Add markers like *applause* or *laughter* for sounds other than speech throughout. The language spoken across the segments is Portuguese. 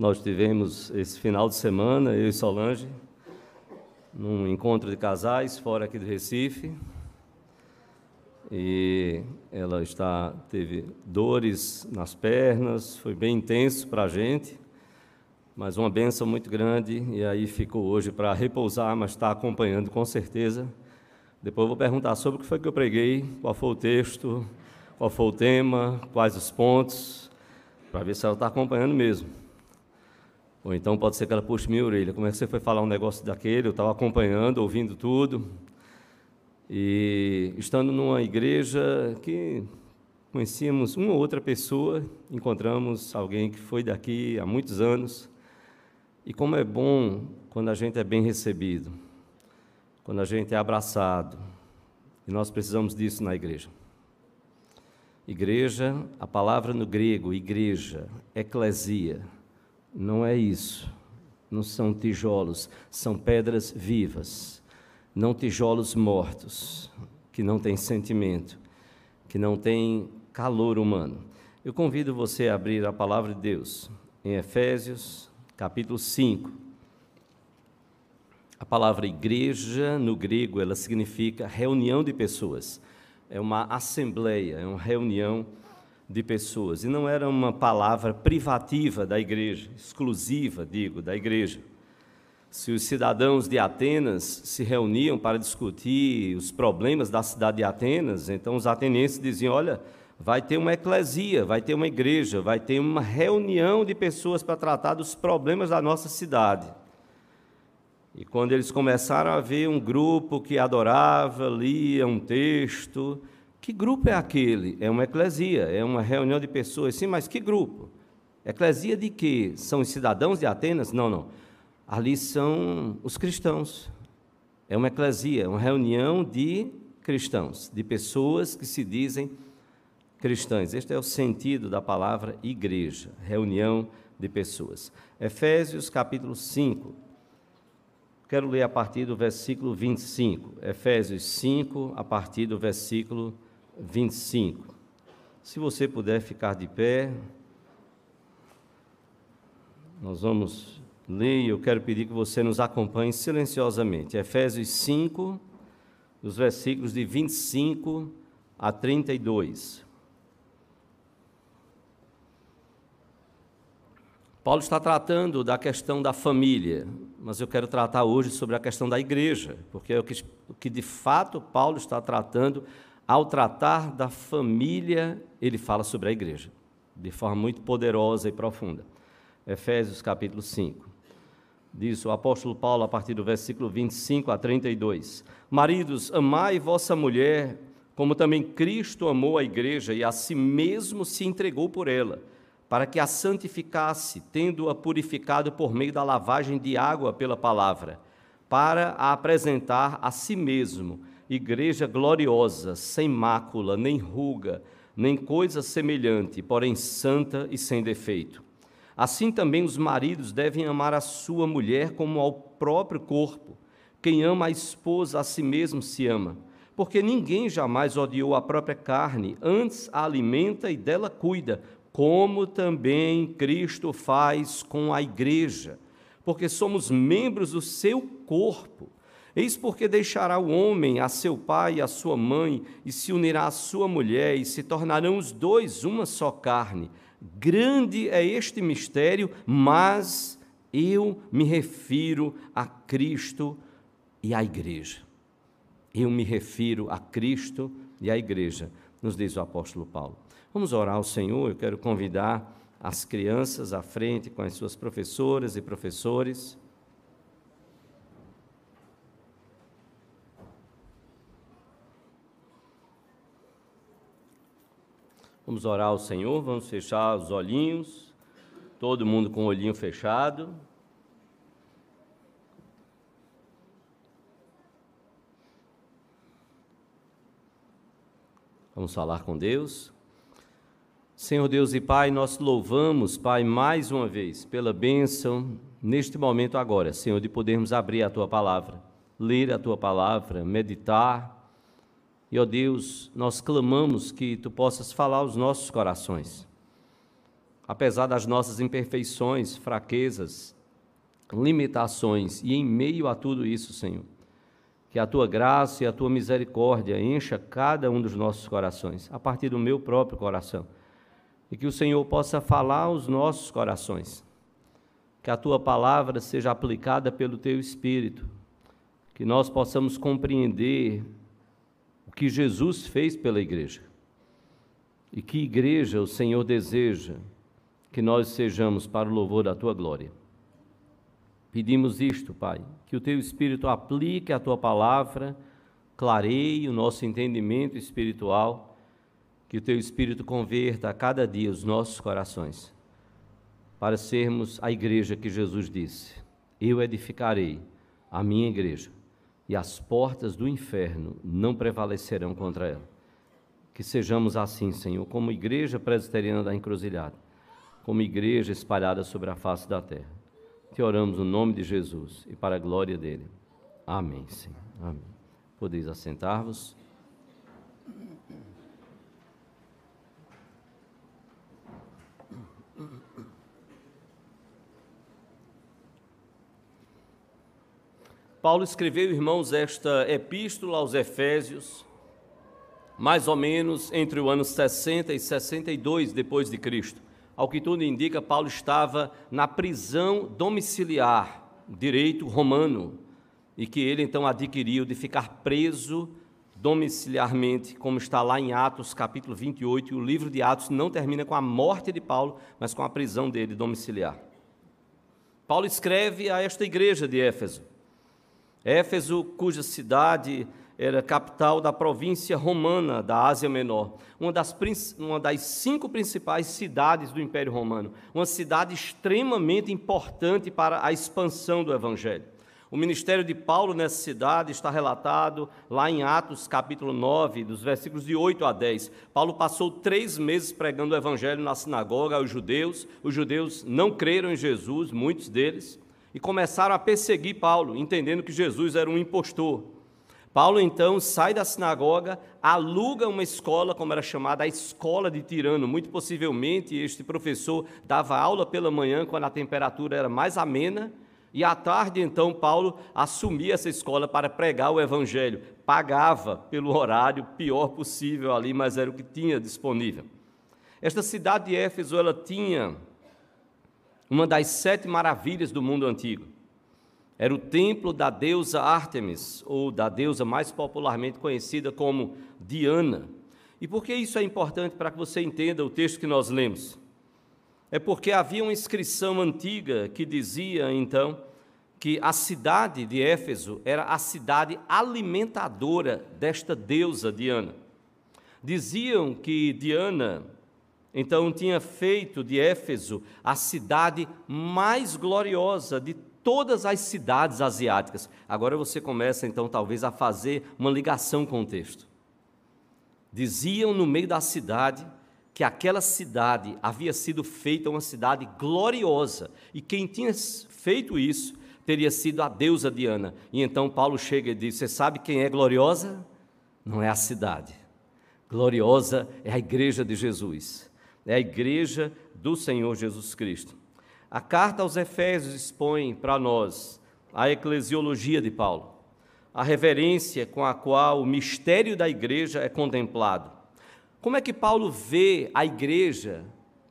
Nós tivemos esse final de semana, eu e Solange, num encontro de casais fora aqui do Recife. E ela está teve dores nas pernas, foi bem intenso para a gente, mas uma benção muito grande. E aí ficou hoje para repousar, mas está acompanhando com certeza. Depois vou perguntar sobre o que foi que eu preguei, qual foi o texto, qual foi o tema, quais os pontos, para ver se ela está acompanhando mesmo. Ou então pode ser que ela puxe minha orelha. Como é que você foi falar um negócio daquele? Eu estava acompanhando, ouvindo tudo. E estando numa igreja que conhecíamos uma ou outra pessoa, encontramos alguém que foi daqui há muitos anos. E como é bom quando a gente é bem recebido, quando a gente é abraçado. E nós precisamos disso na igreja. Igreja, a palavra no grego, igreja, eclesia não é isso. Não são tijolos, são pedras vivas. Não tijolos mortos, que não têm sentimento, que não têm calor humano. Eu convido você a abrir a palavra de Deus em Efésios, capítulo 5. A palavra igreja, no grego, ela significa reunião de pessoas. É uma assembleia, é uma reunião pessoas. E não era uma palavra privativa da igreja, exclusiva, digo, da igreja. Se os cidadãos de Atenas se reuniam para discutir os problemas da cidade de Atenas, então os atenienses diziam: olha, vai ter uma eclesia, vai ter uma igreja, vai ter uma reunião de pessoas para tratar dos problemas da nossa cidade. E quando eles começaram a ver um grupo que adorava, lia um texto, que grupo é aquele? É uma eclesia, é uma reunião de pessoas. Sim, mas que grupo? Eclesia de quê? São os cidadãos de Atenas? Não, não. Ali são os cristãos. É uma eclesia, uma reunião de cristãos, de pessoas que se dizem cristãs. Este é o sentido da palavra igreja, reunião de pessoas. Efésios capítulo 5. Quero ler a partir do versículo 25. Efésios 5, a partir do versículo 25. 25. Se você puder ficar de pé, nós vamos ler e eu quero pedir que você nos acompanhe silenciosamente. Efésios 5, dos versículos de 25 a 32. Paulo está tratando da questão da família, mas eu quero tratar hoje sobre a questão da igreja, porque é o que, o que de fato Paulo está tratando ao tratar da família, ele fala sobre a igreja, de forma muito poderosa e profunda. Efésios capítulo 5. Diz o apóstolo Paulo a partir do versículo 25 a 32. Maridos, amai vossa mulher, como também Cristo amou a igreja e a si mesmo se entregou por ela, para que a santificasse, tendo-a purificado por meio da lavagem de água pela palavra, para a apresentar a si mesmo igreja gloriosa, sem mácula, nem ruga, nem coisa semelhante, porém santa e sem defeito. Assim também os maridos devem amar a sua mulher como ao próprio corpo. Quem ama a esposa a si mesmo se ama, porque ninguém jamais odiou a própria carne, antes a alimenta e dela cuida, como também Cristo faz com a igreja, porque somos membros do seu corpo. Eis porque deixará o homem a seu pai e a sua mãe, e se unirá à sua mulher, e se tornarão os dois uma só carne. Grande é este mistério, mas eu me refiro a Cristo e à igreja. Eu me refiro a Cristo e à igreja, nos diz o apóstolo Paulo. Vamos orar ao Senhor, eu quero convidar as crianças à frente com as suas professoras e professores. Vamos orar ao Senhor, vamos fechar os olhinhos, todo mundo com o olhinho fechado. Vamos falar com Deus. Senhor Deus e Pai, nós louvamos, Pai, mais uma vez pela bênção neste momento agora, Senhor, de podermos abrir a tua palavra, ler a tua palavra, meditar e, ó Deus, nós clamamos que tu possas falar aos nossos corações. apesar das nossas imperfeições, fraquezas, limitações, e em meio a tudo isso, Senhor, que a tua graça e a tua misericórdia encha cada um dos nossos corações, a partir do meu próprio coração, e que o Senhor possa falar aos nossos corações, que a tua palavra seja aplicada pelo teu Espírito, que nós possamos compreender que Jesus fez pela igreja. E que igreja o Senhor deseja que nós sejamos para o louvor da tua glória. Pedimos isto, Pai, que o teu Espírito aplique a tua palavra, clareie o nosso entendimento espiritual, que o teu Espírito converta a cada dia os nossos corações, para sermos a igreja que Jesus disse: Eu edificarei a minha igreja, e as portas do inferno não prevalecerão contra ela. Que sejamos assim, Senhor, como igreja presbiteriana da encruzilhada, como igreja espalhada sobre a face da terra te oramos no nome de Jesus e para a glória dele. Amém, Senhor. Amém. Podeis assentar-vos. Paulo escreveu, irmãos, esta epístola aos Efésios, mais ou menos entre o ano 60 e 62 depois de Cristo. Ao que tudo indica, Paulo estava na prisão domiciliar, direito romano, e que ele então adquiriu de ficar preso domiciliarmente, como está lá em Atos capítulo 28, e o livro de Atos não termina com a morte de Paulo, mas com a prisão dele domiciliar. Paulo escreve a esta igreja de Éfeso. Éfeso, cuja cidade era capital da província romana da Ásia Menor, uma das, uma das cinco principais cidades do Império Romano, uma cidade extremamente importante para a expansão do Evangelho. O ministério de Paulo nessa cidade está relatado lá em Atos, capítulo 9, dos versículos de 8 a 10. Paulo passou três meses pregando o evangelho na sinagoga aos judeus. Os judeus não creram em Jesus, muitos deles, e começaram a perseguir Paulo, entendendo que Jesus era um impostor. Paulo então sai da sinagoga, aluga uma escola, como era chamada, a escola de Tirano. Muito possivelmente este professor dava aula pela manhã, quando a temperatura era mais amena, e à tarde então Paulo assumia essa escola para pregar o evangelho. Pagava pelo horário pior possível ali, mas era o que tinha disponível. Esta cidade de Éfeso, ela tinha uma das sete maravilhas do mundo antigo. Era o templo da deusa Ártemis, ou da deusa mais popularmente conhecida como Diana. E por que isso é importante para que você entenda o texto que nós lemos? É porque havia uma inscrição antiga que dizia, então, que a cidade de Éfeso era a cidade alimentadora desta deusa Diana. Diziam que Diana, então, tinha feito de Éfeso a cidade mais gloriosa de todas as cidades asiáticas. Agora você começa então talvez a fazer uma ligação com o texto. Diziam no meio da cidade que aquela cidade havia sido feita uma cidade gloriosa e quem tinha feito isso teria sido a deusa Diana. E então Paulo chega e diz: Você sabe quem é gloriosa? Não é a cidade. Gloriosa é a igreja de Jesus, é a igreja do Senhor Jesus Cristo. A carta aos Efésios expõe para nós a eclesiologia de Paulo, a reverência com a qual o mistério da igreja é contemplado. Como é que Paulo vê a igreja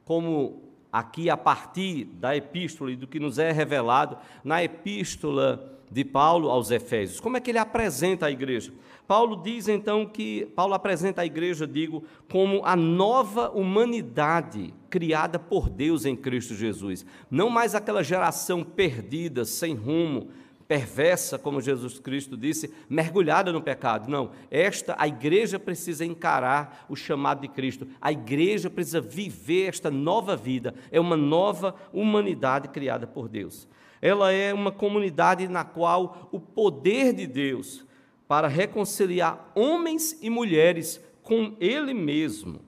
como aqui a partir da epístola e do que nos é revelado na epístola de Paulo aos Efésios? Como é que ele apresenta a igreja? Paulo diz então que Paulo apresenta a igreja, digo, como a nova humanidade criada por Deus em Cristo Jesus. Não mais aquela geração perdida, sem rumo, perversa, como Jesus Cristo disse, mergulhada no pecado. Não, esta a igreja precisa encarar o chamado de Cristo. A igreja precisa viver esta nova vida. É uma nova humanidade criada por Deus. Ela é uma comunidade na qual o poder de Deus para reconciliar homens e mulheres com Ele mesmo.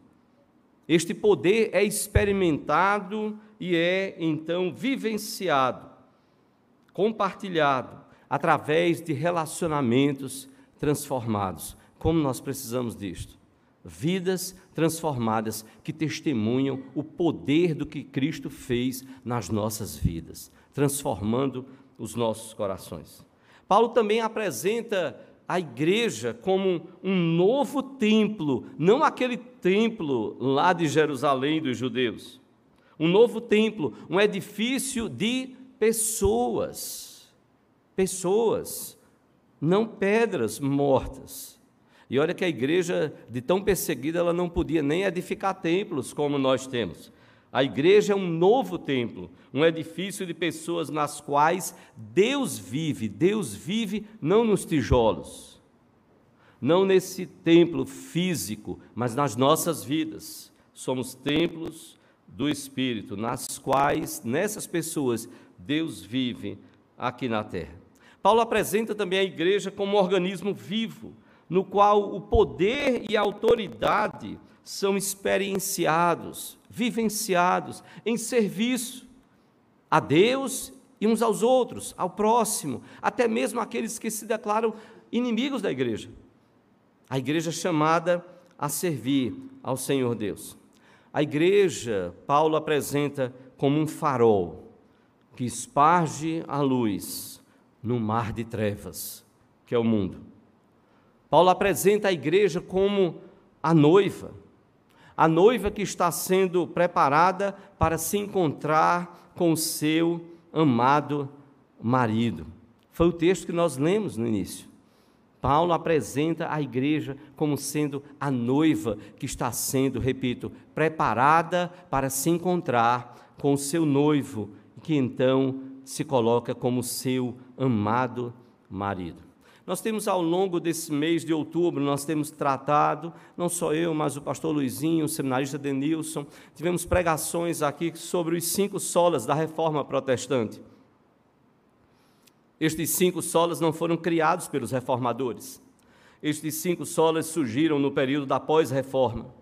Este poder é experimentado e é então vivenciado, compartilhado através de relacionamentos transformados. Como nós precisamos disto? vidas transformadas que testemunham o poder do que Cristo fez nas nossas vidas, transformando os nossos corações. Paulo também apresenta a igreja como um novo templo, não aquele templo lá de Jerusalém dos judeus. Um novo templo, um edifício de pessoas. Pessoas, não pedras mortas. E olha que a igreja, de tão perseguida, ela não podia nem edificar templos como nós temos. A igreja é um novo templo, um edifício de pessoas nas quais Deus vive. Deus vive não nos tijolos, não nesse templo físico, mas nas nossas vidas. Somos templos do Espírito, nas quais, nessas pessoas, Deus vive aqui na terra. Paulo apresenta também a igreja como um organismo vivo, no qual o poder e a autoridade são experienciados, vivenciados em serviço a Deus e uns aos outros, ao próximo, até mesmo aqueles que se declaram inimigos da igreja. A igreja é chamada a servir ao Senhor Deus. A igreja, Paulo apresenta como um farol que esparge a luz no mar de trevas, que é o mundo. Paulo apresenta a igreja como a noiva, a noiva que está sendo preparada para se encontrar com o seu amado marido. Foi o texto que nós lemos no início. Paulo apresenta a igreja como sendo a noiva que está sendo, repito, preparada para se encontrar com o seu noivo, que então se coloca como seu amado marido. Nós temos ao longo desse mês de outubro, nós temos tratado, não só eu, mas o pastor Luizinho, o seminarista Denilson, tivemos pregações aqui sobre os cinco solas da reforma protestante. Estes cinco solas não foram criados pelos reformadores. Estes cinco solas surgiram no período da pós-reforma,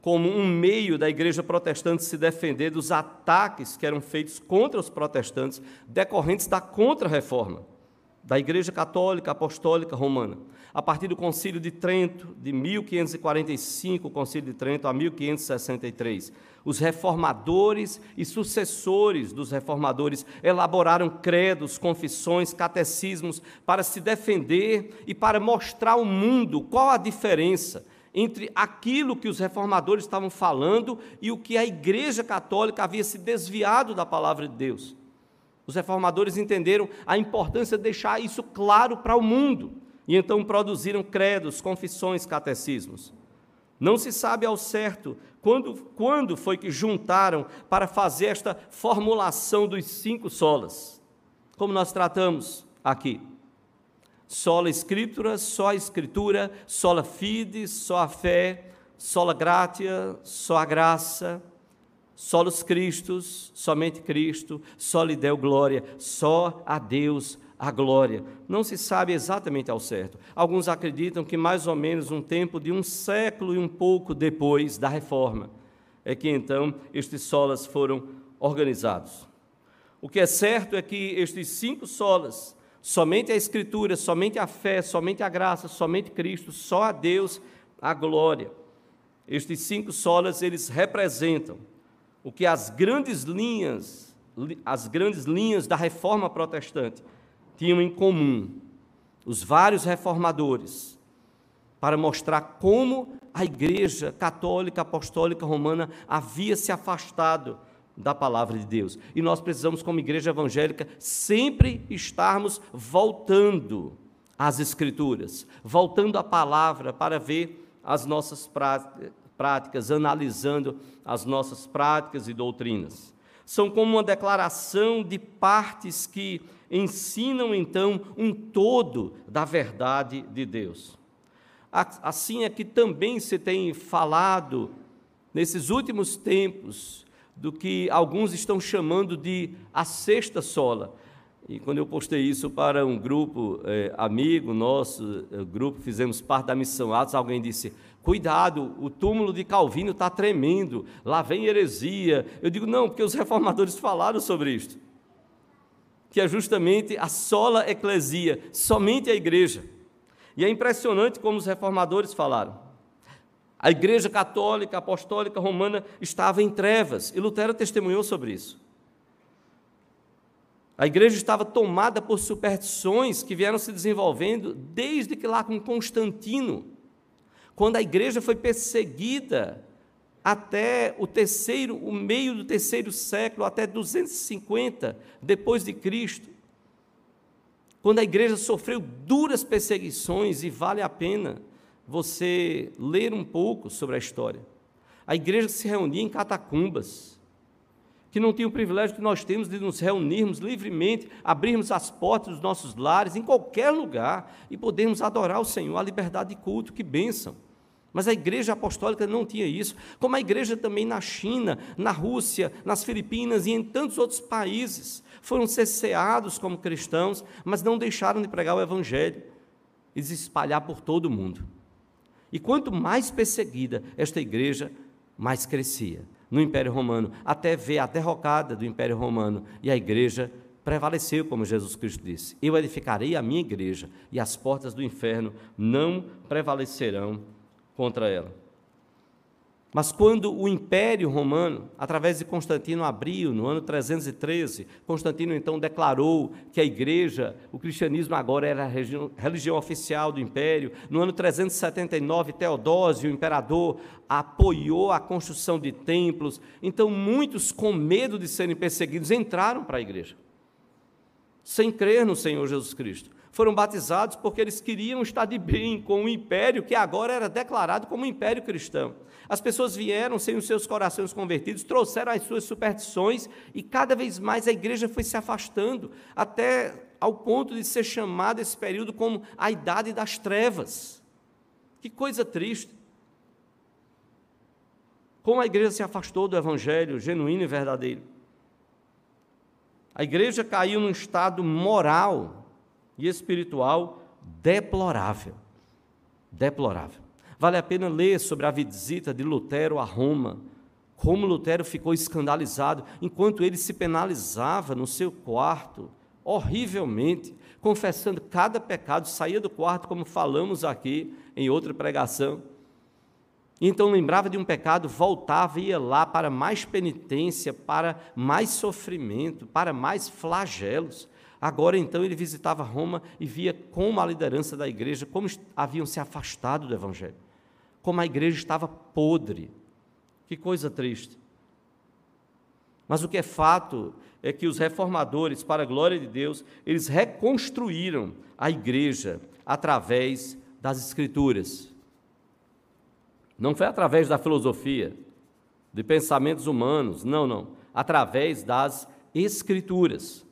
como um meio da igreja protestante se defender dos ataques que eram feitos contra os protestantes decorrentes da contra-reforma da Igreja Católica Apostólica Romana, a partir do Concílio de Trento, de 1545, o Concílio de Trento, a 1563. Os reformadores e sucessores dos reformadores elaboraram credos, confissões, catecismos para se defender e para mostrar ao mundo qual a diferença entre aquilo que os reformadores estavam falando e o que a Igreja Católica havia se desviado da palavra de Deus. Os reformadores entenderam a importância de deixar isso claro para o mundo e então produziram credos, confissões, catecismos. Não se sabe ao certo quando, quando foi que juntaram para fazer esta formulação dos cinco solas, como nós tratamos aqui. Sola Escritura, só a Escritura, sola fide, só a fé, sola gratia, só a graça, Solos Cristos, somente Cristo, só lhe deu glória, só a Deus a glória. Não se sabe exatamente ao certo. Alguns acreditam que mais ou menos um tempo de um século e um pouco depois da reforma é que então estes solas foram organizados. O que é certo é que estes cinco solas, somente a Escritura, somente a fé, somente a graça, somente Cristo, só a Deus a glória. Estes cinco solas eles representam o que as grandes linhas, as grandes linhas da reforma protestante tinham em comum, os vários reformadores, para mostrar como a Igreja Católica Apostólica Romana havia se afastado da palavra de Deus. E nós precisamos, como igreja evangélica, sempre estarmos voltando às Escrituras, voltando à palavra para ver as nossas práticas analisando as nossas práticas e doutrinas. São como uma declaração de partes que ensinam então um todo da verdade de Deus. Assim é que também se tem falado nesses últimos tempos do que alguns estão chamando de a sexta sola. E quando eu postei isso para um grupo é, amigo nosso, é, grupo, fizemos parte da missão Atos, alguém disse: Cuidado, o túmulo de Calvino está tremendo, lá vem heresia. Eu digo: Não, porque os reformadores falaram sobre isto, que é justamente a sola eclesia, somente a igreja. E é impressionante como os reformadores falaram. A Igreja Católica Apostólica Romana estava em trevas e Lutero testemunhou sobre isso. A igreja estava tomada por superstições que vieram se desenvolvendo desde que lá com Constantino, quando a igreja foi perseguida até o terceiro, o meio do terceiro século, até 250 depois de Cristo. Quando a igreja sofreu duras perseguições e vale a pena você ler um pouco sobre a história. A igreja se reunia em catacumbas, que não tinha o privilégio que nós temos de nos reunirmos livremente, abrirmos as portas dos nossos lares, em qualquer lugar, e podermos adorar o Senhor, a liberdade de culto, que bênção. Mas a igreja apostólica não tinha isso, como a igreja também na China, na Rússia, nas Filipinas e em tantos outros países. Foram cesseados como cristãos, mas não deixaram de pregar o Evangelho e de se espalhar por todo o mundo. E quanto mais perseguida esta igreja, mais crescia no Império Romano, até ver a derrocada do Império Romano e a igreja prevaleceu, como Jesus Cristo disse: Eu edificarei a minha igreja e as portas do inferno não prevalecerão contra ela. Mas quando o Império Romano, através de Constantino, abriu, no ano 313, Constantino então declarou que a igreja, o cristianismo agora era a religião, oficial do Império. No ano 379, Teodósio, o imperador, apoiou a construção de templos. Então, muitos, com medo de serem perseguidos, entraram para a igreja, sem crer no Senhor Jesus Cristo foram batizados porque eles queriam estar de bem com o império que agora era declarado como império cristão. As pessoas vieram sem os seus corações convertidos, trouxeram as suas superstições e cada vez mais a igreja foi se afastando, até ao ponto de ser chamado esse período como a idade das trevas. Que coisa triste. Como a igreja se afastou do evangelho genuíno e verdadeiro. A igreja caiu num estado moral e espiritual deplorável. Deplorável. Vale a pena ler sobre a visita de Lutero a Roma, como Lutero ficou escandalizado enquanto ele se penalizava no seu quarto, horrivelmente, confessando cada pecado, saía do quarto, como falamos aqui em outra pregação. Então lembrava de um pecado, voltava e ia lá para mais penitência, para mais sofrimento, para mais flagelos. Agora então ele visitava Roma e via como a liderança da igreja, como haviam se afastado do Evangelho, como a igreja estava podre. Que coisa triste. Mas o que é fato é que os reformadores, para a glória de Deus, eles reconstruíram a igreja através das Escrituras. Não foi através da filosofia, de pensamentos humanos, não, não. Através das Escrituras.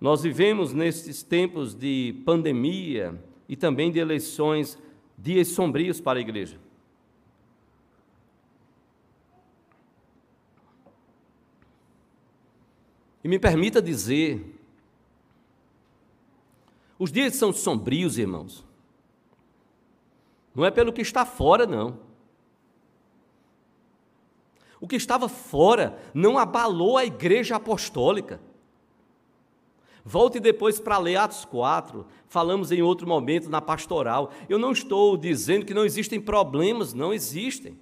Nós vivemos nesses tempos de pandemia e também de eleições, dias sombrios para a igreja. E me permita dizer, os dias são sombrios, irmãos. Não é pelo que está fora, não. O que estava fora não abalou a igreja apostólica. Volte depois para ler Atos 4, falamos em outro momento na pastoral. Eu não estou dizendo que não existem problemas, não existem.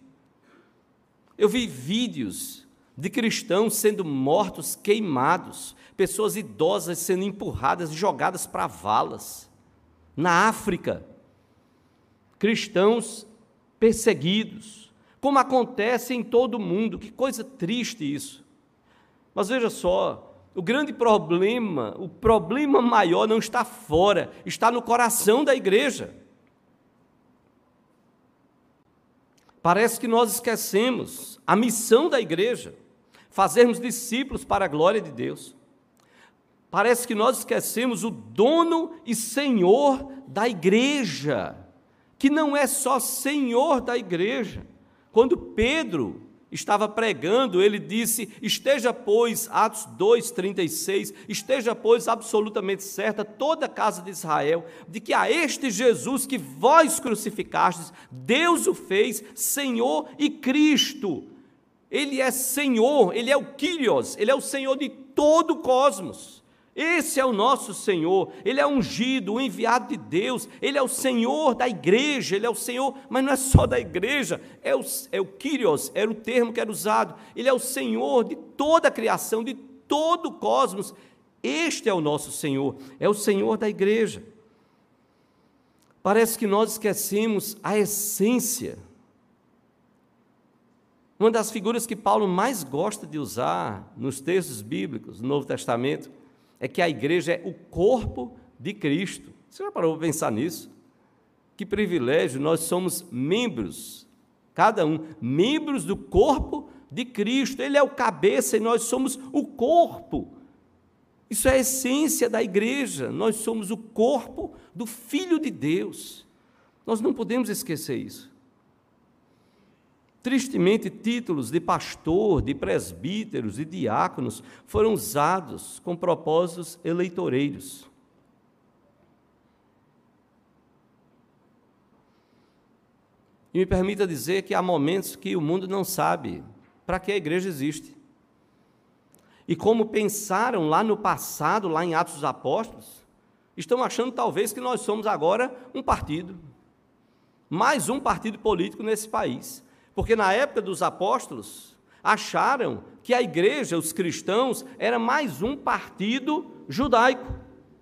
Eu vi vídeos de cristãos sendo mortos, queimados, pessoas idosas sendo empurradas e jogadas para valas. Na África, cristãos perseguidos, como acontece em todo o mundo, que coisa triste isso. Mas veja só, o grande problema, o problema maior não está fora, está no coração da igreja. Parece que nós esquecemos a missão da igreja, fazermos discípulos para a glória de Deus. Parece que nós esquecemos o dono e senhor da igreja, que não é só senhor da igreja. Quando Pedro estava pregando, ele disse: Esteja, pois, Atos 2,36, esteja, pois, absolutamente certa toda a casa de Israel, de que a este Jesus que vós crucificastes, Deus o fez Senhor e Cristo. Ele é Senhor, ele é o Kyrios, ele é o Senhor de todo o cosmos. Esse é o nosso Senhor, Ele é ungido, o enviado de Deus, Ele é o Senhor da igreja, Ele é o Senhor, mas não é só da igreja, é o, é o Kyrios, era o termo que era usado, Ele é o Senhor de toda a criação, de todo o cosmos, este é o nosso Senhor, é o Senhor da igreja. Parece que nós esquecemos a essência. Uma das figuras que Paulo mais gosta de usar nos textos bíblicos, no Novo Testamento, é que a igreja é o corpo de Cristo. Você já parou para pensar nisso? Que privilégio, nós somos membros, cada um, membros do corpo de Cristo. Ele é o cabeça e nós somos o corpo. Isso é a essência da igreja. Nós somos o corpo do Filho de Deus. Nós não podemos esquecer isso. Tristemente, títulos de pastor, de presbíteros e diáconos foram usados com propósitos eleitoreiros. E me permita dizer que há momentos que o mundo não sabe para que a igreja existe. E como pensaram lá no passado, lá em Atos dos Apóstolos, estão achando talvez que nós somos agora um partido, mais um partido político nesse país. Porque na época dos apóstolos, acharam que a igreja, os cristãos, era mais um partido judaico,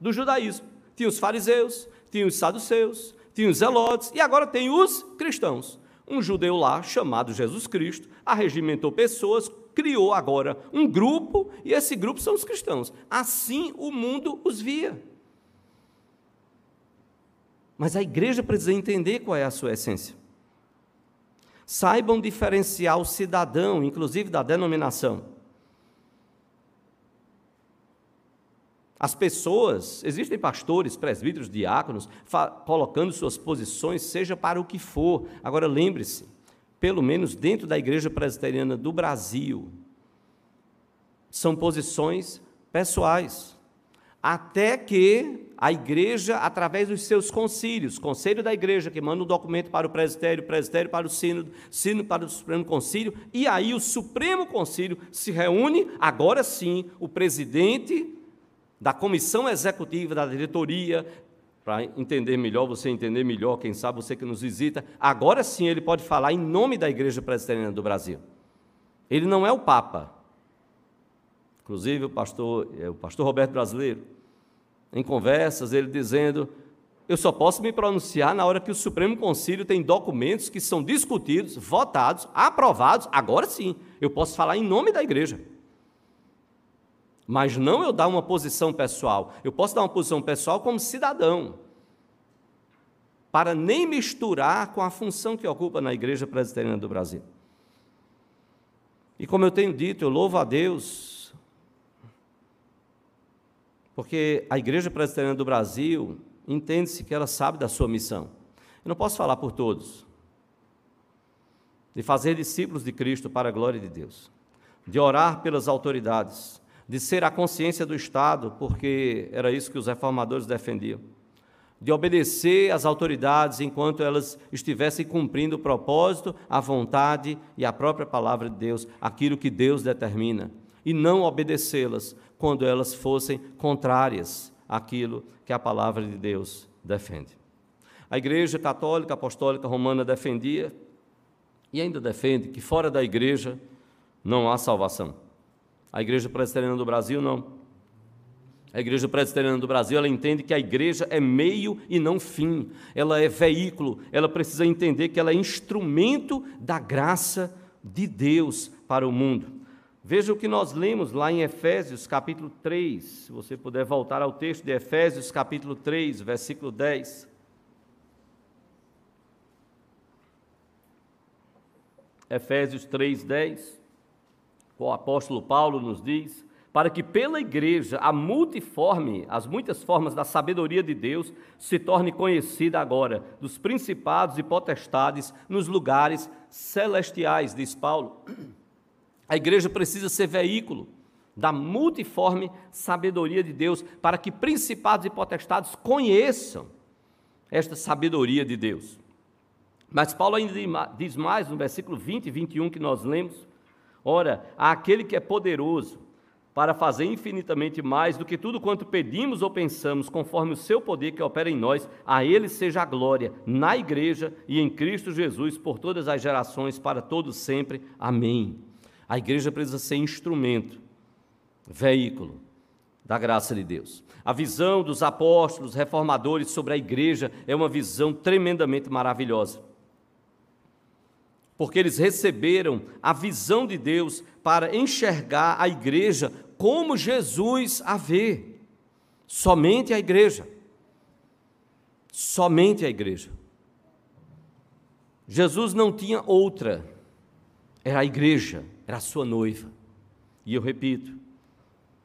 do judaísmo. Tinha os fariseus, tinha os saduceus, tinha os zelotes e agora tem os cristãos. Um judeu lá, chamado Jesus Cristo, arregimentou pessoas, criou agora um grupo, e esse grupo são os cristãos. Assim o mundo os via. Mas a igreja precisa entender qual é a sua essência. Saibam diferenciar o cidadão, inclusive da denominação. As pessoas, existem pastores, presbíteros, diáconos, colocando suas posições, seja para o que for. Agora lembre-se, pelo menos dentro da Igreja Presbiteriana do Brasil, são posições pessoais. Até que a igreja, através dos seus concílios, conselho da igreja que manda um documento para o presbitério, presbitério para o sino, sino para o Supremo Concílio, e aí o Supremo Concílio se reúne, agora sim, o presidente da comissão executiva, da diretoria, para entender melhor, você entender melhor, quem sabe você que nos visita, agora sim ele pode falar em nome da Igreja Presbiteriana do Brasil. Ele não é o Papa. Inclusive o pastor, é, o pastor Roberto Brasileiro, em conversas, ele dizendo: eu só posso me pronunciar na hora que o Supremo Conselho tem documentos que são discutidos, votados, aprovados. Agora sim, eu posso falar em nome da igreja. Mas não eu dar uma posição pessoal. Eu posso dar uma posição pessoal como cidadão, para nem misturar com a função que ocupa na Igreja Presbiteriana do Brasil. E como eu tenho dito, eu louvo a Deus porque a Igreja Presbiteriana do Brasil entende-se que ela sabe da sua missão. Eu não posso falar por todos. De fazer discípulos de Cristo para a glória de Deus. De orar pelas autoridades. De ser a consciência do Estado, porque era isso que os reformadores defendiam. De obedecer às autoridades enquanto elas estivessem cumprindo o propósito, a vontade e a própria palavra de Deus, aquilo que Deus determina. E não obedecê-las quando elas fossem contrárias àquilo que a palavra de Deus defende. A Igreja Católica Apostólica Romana defendia e ainda defende que fora da igreja não há salvação. A Igreja Presbiteriana do Brasil não. A Igreja Presbiteriana do Brasil, ela entende que a igreja é meio e não fim. Ela é veículo, ela precisa entender que ela é instrumento da graça de Deus para o mundo. Veja o que nós lemos lá em Efésios capítulo 3, se você puder voltar ao texto de Efésios capítulo 3, versículo 10. Efésios 3, 10, o apóstolo Paulo nos diz: para que pela igreja a multiforme, as muitas formas da sabedoria de Deus se torne conhecida agora dos principados e potestades nos lugares celestiais, diz Paulo. A igreja precisa ser veículo da multiforme sabedoria de Deus para que principados e potestades conheçam esta sabedoria de Deus. Mas Paulo ainda diz mais no versículo 20 e 21 que nós lemos: Ora, aquele que é poderoso para fazer infinitamente mais do que tudo quanto pedimos ou pensamos, conforme o seu poder que opera em nós, a ele seja a glória na igreja e em Cristo Jesus por todas as gerações, para todos sempre. Amém. A igreja precisa ser instrumento, veículo da graça de Deus. A visão dos apóstolos, reformadores sobre a igreja é uma visão tremendamente maravilhosa porque eles receberam a visão de Deus para enxergar a igreja como Jesus a vê. Somente a igreja. Somente a igreja. Jesus não tinha outra, era a igreja, era a sua noiva. E eu repito,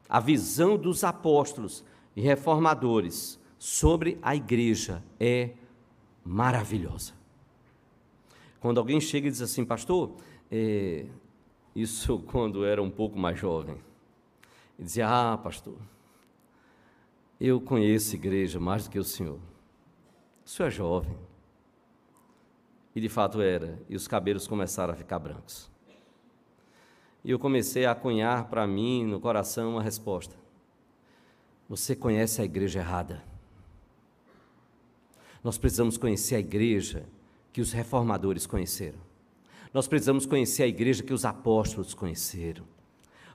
a visão dos apóstolos e reformadores sobre a igreja é maravilhosa. Quando alguém chega e diz assim, pastor, é, isso *laughs* quando era um pouco mais jovem, e dizia, ah, pastor, eu conheço igreja mais do que o senhor. O senhor é jovem. E de fato era, e os cabelos começaram a ficar brancos. E eu comecei a cunhar para mim no coração uma resposta. Você conhece a igreja errada. Nós precisamos conhecer a igreja que os reformadores conheceram. Nós precisamos conhecer a igreja que os apóstolos conheceram.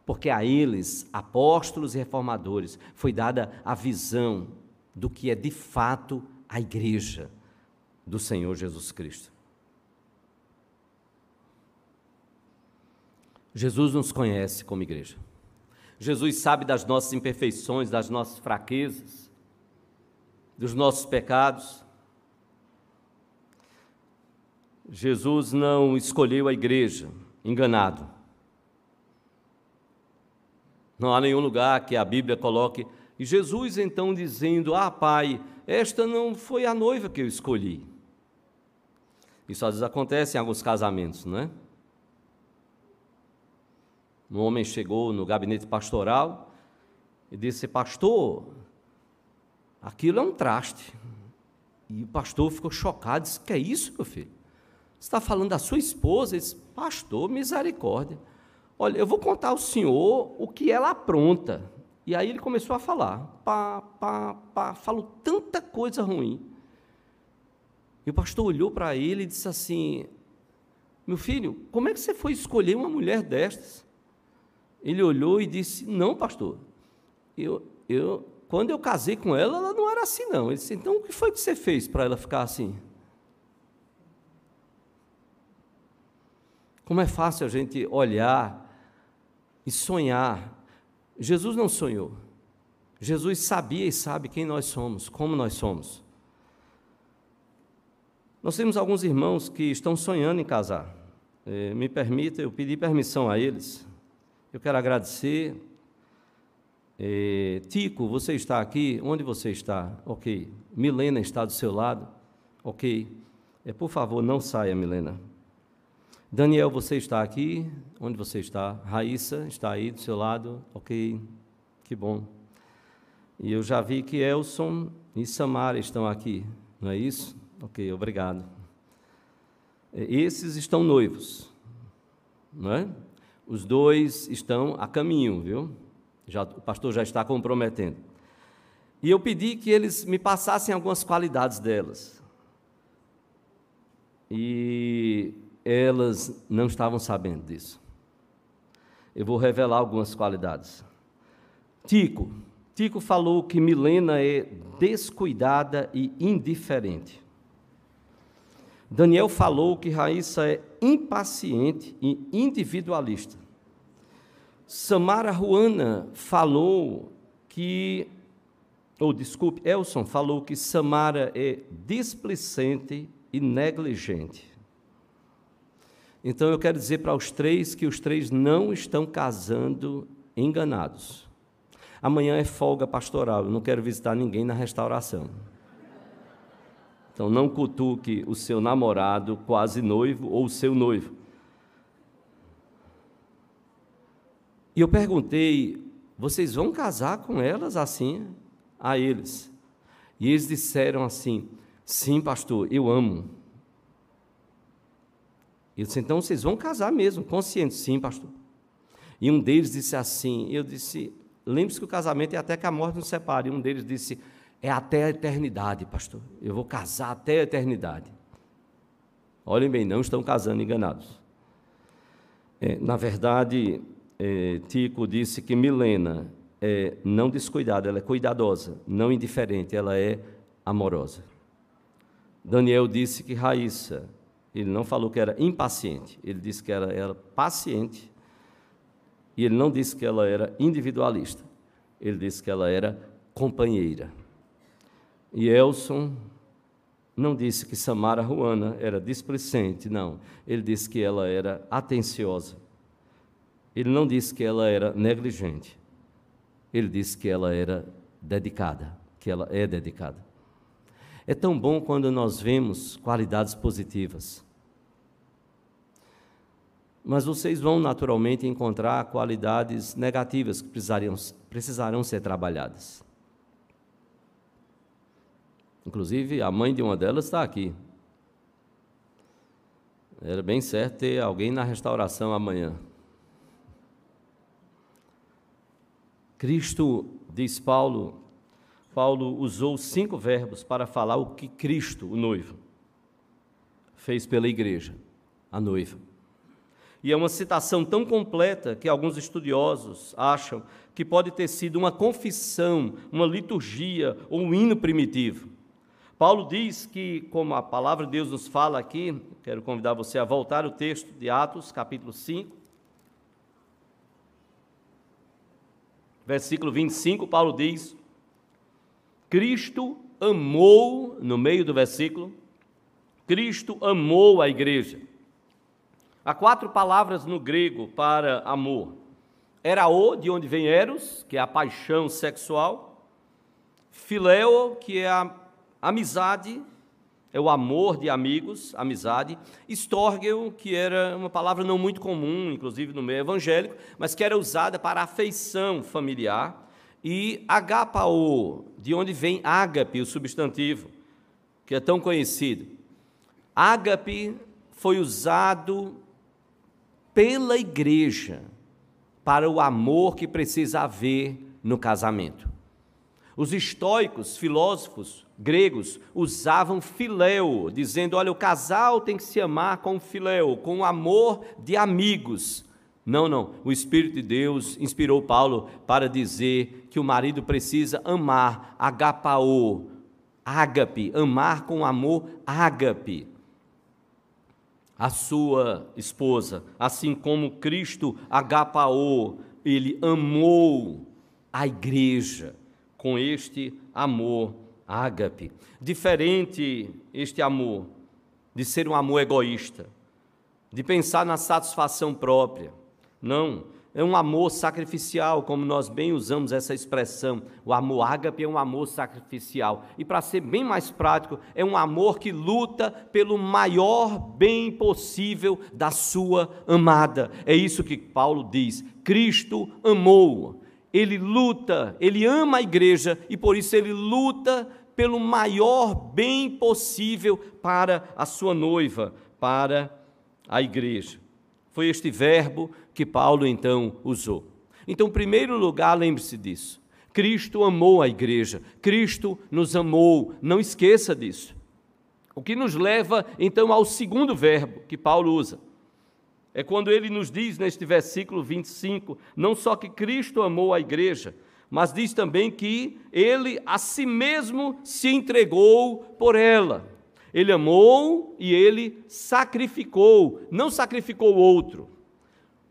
Porque a eles, apóstolos e reformadores, foi dada a visão do que é de fato a igreja do Senhor Jesus Cristo. Jesus nos conhece como igreja. Jesus sabe das nossas imperfeições, das nossas fraquezas, dos nossos pecados. Jesus não escolheu a igreja enganado. Não há nenhum lugar que a Bíblia coloque. E Jesus então dizendo: Ah, Pai, esta não foi a noiva que eu escolhi. Isso às vezes acontece em alguns casamentos, não é? Um homem chegou no gabinete pastoral e disse: Pastor, aquilo é um traste. E o pastor ficou chocado, disse: Que é isso, meu filho? está falando da sua esposa? Ele disse, pastor, misericórdia. Olha, eu vou contar ao senhor o que ela apronta. E aí ele começou a falar, pá, pá, pá, falou tanta coisa ruim. E o pastor olhou para ele e disse assim: Meu filho, como é que você foi escolher uma mulher destas? Ele olhou e disse: Não, pastor, eu, eu, quando eu casei com ela, ela não era assim, não. Ele disse: Então o que foi que você fez para ela ficar assim? Como é fácil a gente olhar e sonhar. Jesus não sonhou. Jesus sabia e sabe quem nós somos, como nós somos. Nós temos alguns irmãos que estão sonhando em casar. É, me permita, eu pedi permissão a eles. Eu quero agradecer. É, Tico, você está aqui? Onde você está? Ok. Milena está do seu lado? Ok. É, por favor, não saia, Milena. Daniel, você está aqui? Onde você está? Raíssa está aí do seu lado? Ok, que bom. E eu já vi que Elson e Samara estão aqui, não é isso? Ok, obrigado. Esses estão noivos, não é? Os dois estão a caminho, viu? Já, o pastor já está comprometendo. E eu pedi que eles me passassem algumas qualidades delas. E elas não estavam sabendo disso. Eu vou revelar algumas qualidades. Tico. Tico falou que Milena é descuidada e indiferente. Daniel falou que Raíssa é impaciente e individualista. Samara Ruana falou que, ou desculpe, Elson falou que Samara é displicente e negligente. Então eu quero dizer para os três que os três não estão casando enganados. Amanhã é folga pastoral, eu não quero visitar ninguém na restauração. Então não cutuque o seu namorado, quase noivo, ou o seu noivo. E eu perguntei: vocês vão casar com elas assim? A eles. E eles disseram assim: sim, pastor, eu amo. Eu disse, então vocês vão casar mesmo, consciente, sim, pastor. E um deles disse assim: Eu disse, lembre-se que o casamento é até que a morte nos separe. E um deles disse: É até a eternidade, pastor. Eu vou casar até a eternidade. Olhem bem, não estão casando enganados. É, na verdade, é, Tico disse que Milena é não descuidada, ela é cuidadosa, não indiferente, ela é amorosa. Daniel disse que Raíssa, ele não falou que era impaciente, ele disse que ela era paciente, e ele não disse que ela era individualista, ele disse que ela era companheira. E Elson não disse que Samara Ruana era displicente, não. Ele disse que ela era atenciosa. Ele não disse que ela era negligente. Ele disse que ela era dedicada, que ela é dedicada. É tão bom quando nós vemos qualidades positivas. Mas vocês vão naturalmente encontrar qualidades negativas que precisariam, precisarão ser trabalhadas. Inclusive, a mãe de uma delas está aqui. Era bem certo ter alguém na restauração amanhã. Cristo, diz Paulo, Paulo usou cinco verbos para falar o que Cristo, o noivo, fez pela igreja, a noiva. E é uma citação tão completa que alguns estudiosos acham que pode ter sido uma confissão, uma liturgia ou um hino primitivo. Paulo diz que, como a palavra de Deus nos fala aqui, quero convidar você a voltar o texto de Atos, capítulo 5, versículo 25, Paulo diz: Cristo amou, no meio do versículo, Cristo amou a igreja. Há quatro palavras no grego para amor. Era o, de onde vem eros, que é a paixão sexual. Filéo, que é a Amizade é o amor de amigos, amizade. Storgel, que era uma palavra não muito comum, inclusive no meio evangélico, mas que era usada para afeição familiar. E agapao, de onde vem ágape, o substantivo, que é tão conhecido. Ágape foi usado pela igreja para o amor que precisa haver no casamento. Os estoicos, filósofos gregos, usavam filéu, dizendo: olha, o casal tem que se amar com filéu, com o amor de amigos. Não, não. O Espírito de Deus inspirou Paulo para dizer que o marido precisa amar, agapao, ágape, amar com amor ágape a sua esposa, assim como Cristo agapao, ele amou a igreja com este amor ágape. Diferente este amor de ser um amor egoísta, de pensar na satisfação própria. Não, é um amor sacrificial, como nós bem usamos essa expressão. O amor ágape é um amor sacrificial. E para ser bem mais prático, é um amor que luta pelo maior bem possível da sua amada. É isso que Paulo diz. Cristo amou ele luta, ele ama a igreja e por isso ele luta pelo maior bem possível para a sua noiva, para a igreja. Foi este verbo que Paulo então usou. Então, em primeiro lugar, lembre-se disso. Cristo amou a igreja, Cristo nos amou, não esqueça disso. O que nos leva então ao segundo verbo que Paulo usa é quando ele nos diz neste versículo 25, não só que Cristo amou a igreja, mas diz também que ele a si mesmo se entregou por ela. Ele amou e ele sacrificou, não sacrificou outro.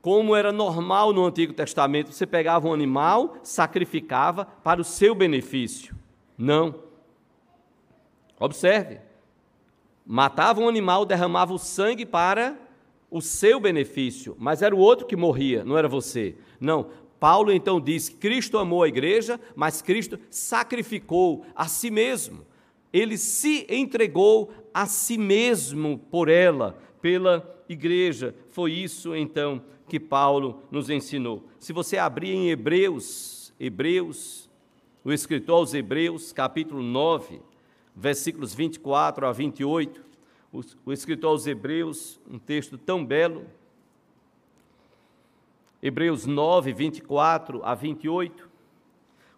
Como era normal no Antigo Testamento, você pegava um animal, sacrificava para o seu benefício. Não. Observe. Matava um animal, derramava o sangue para o seu benefício, mas era o outro que morria, não era você. Não. Paulo então diz: Cristo amou a igreja, mas Cristo sacrificou a si mesmo. Ele se entregou a si mesmo por ela, pela igreja. Foi isso então que Paulo nos ensinou. Se você abrir em Hebreus, Hebreus, o escritor aos Hebreus, capítulo 9, versículos 24 a 28, o, escritor aos Hebreus, um texto tão belo. Hebreus 9, 24 a 28.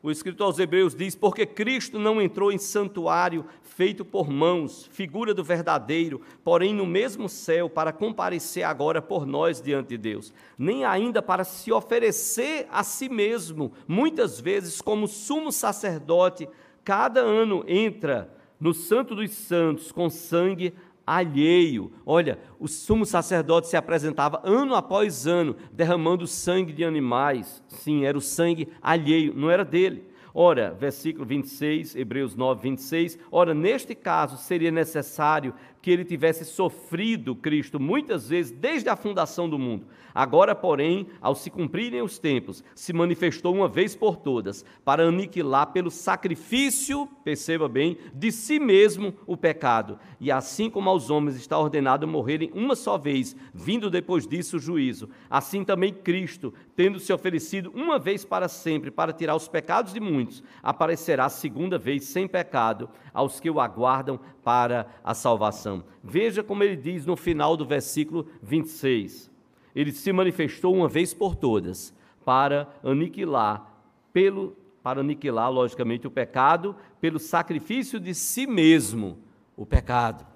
O escritor aos Hebreus diz: Porque Cristo não entrou em santuário feito por mãos, figura do verdadeiro, porém no mesmo céu, para comparecer agora por nós diante de Deus, nem ainda para se oferecer a si mesmo, muitas vezes como sumo sacerdote, cada ano entra no Santo dos Santos com sangue alheio. Olha, o sumo sacerdote se apresentava ano após ano, derramando sangue de animais. Sim, era o sangue alheio, não era dele. Ora, versículo 26, Hebreus 9, 26. Ora, neste caso seria necessário que ele tivesse sofrido Cristo muitas vezes desde a fundação do mundo. Agora, porém, ao se cumprirem os tempos, se manifestou uma vez por todas para aniquilar pelo sacrifício, perceba bem, de si mesmo o pecado. E assim como aos homens está ordenado morrerem uma só vez, vindo depois disso o juízo, assim também Cristo, tendo se oferecido uma vez para sempre para tirar os pecados de muitos, aparecerá segunda vez sem pecado aos que o aguardam para a salvação. Veja como ele diz no final do versículo 26. Ele se manifestou uma vez por todas para aniquilar pelo para aniquilar logicamente o pecado pelo sacrifício de si mesmo, o pecado.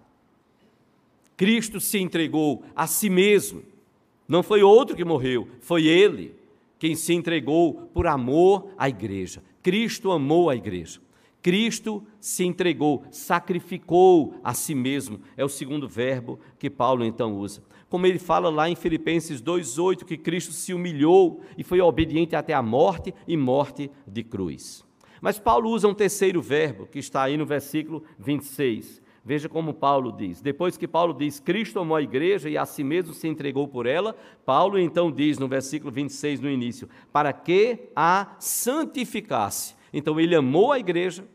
Cristo se entregou a si mesmo. Não foi outro que morreu, foi ele quem se entregou por amor à igreja. Cristo amou a igreja. Cristo se entregou, sacrificou a si mesmo, é o segundo verbo que Paulo então usa. Como ele fala lá em Filipenses 2,8, que Cristo se humilhou e foi obediente até a morte e morte de cruz. Mas Paulo usa um terceiro verbo, que está aí no versículo 26. Veja como Paulo diz. Depois que Paulo diz, Cristo amou a igreja e a si mesmo se entregou por ela, Paulo então diz no versículo 26, no início, para que a santificasse. Então ele amou a igreja,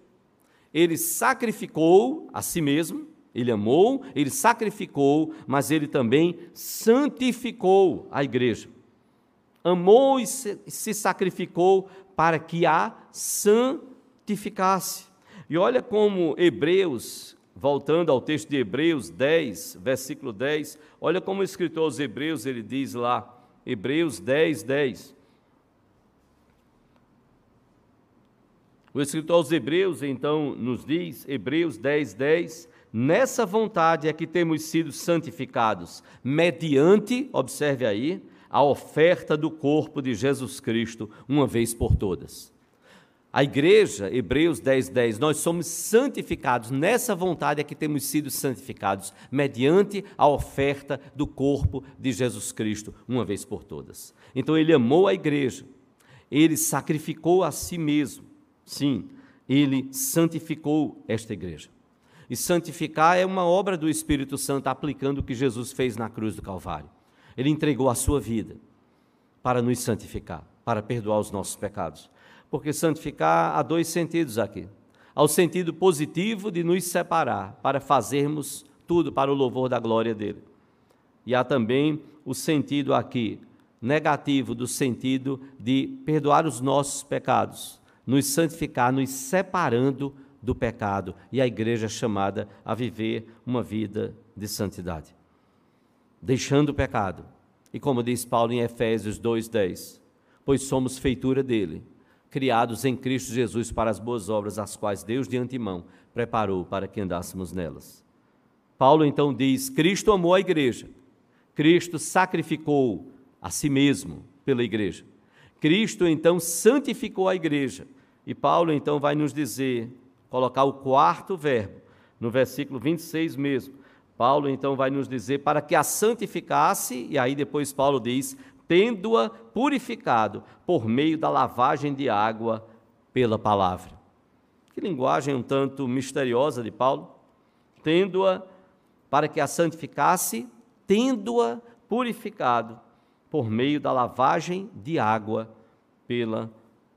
ele sacrificou a si mesmo, ele amou, ele sacrificou, mas ele também santificou a igreja. Amou e se sacrificou para que a santificasse. E olha como Hebreus, voltando ao texto de Hebreus 10, versículo 10, olha como o escritor aos Hebreus ele diz lá, Hebreus 10, 10. O escritor aos Hebreus, então, nos diz, Hebreus 10, 10, nessa vontade é que temos sido santificados, mediante, observe aí, a oferta do corpo de Jesus Cristo, uma vez por todas. A igreja, Hebreus 10, 10, nós somos santificados, nessa vontade é que temos sido santificados, mediante a oferta do corpo de Jesus Cristo, uma vez por todas. Então ele amou a igreja, ele sacrificou a si mesmo, Sim, ele santificou esta igreja. E santificar é uma obra do Espírito Santo aplicando o que Jesus fez na cruz do Calvário. Ele entregou a sua vida para nos santificar, para perdoar os nossos pecados. Porque santificar há dois sentidos aqui. Há o sentido positivo de nos separar, para fazermos tudo para o louvor da glória dele. E há também o sentido aqui negativo do sentido de perdoar os nossos pecados, nos santificar, nos separando do pecado e a igreja é chamada a viver uma vida de santidade. Deixando o pecado. E como diz Paulo em Efésios 2:10, pois somos feitura dele, criados em Cristo Jesus para as boas obras, as quais Deus de antemão preparou para que andássemos nelas. Paulo então diz: Cristo amou a igreja. Cristo sacrificou a si mesmo pela igreja. Cristo então santificou a igreja. E Paulo então vai nos dizer, colocar o quarto verbo, no versículo 26 mesmo. Paulo então vai nos dizer para que a santificasse, e aí depois Paulo diz, tendo-a purificado por meio da lavagem de água pela palavra. Que linguagem um tanto misteriosa de Paulo. Tendo-a para que a santificasse, tendo-a purificado por meio da lavagem de água pela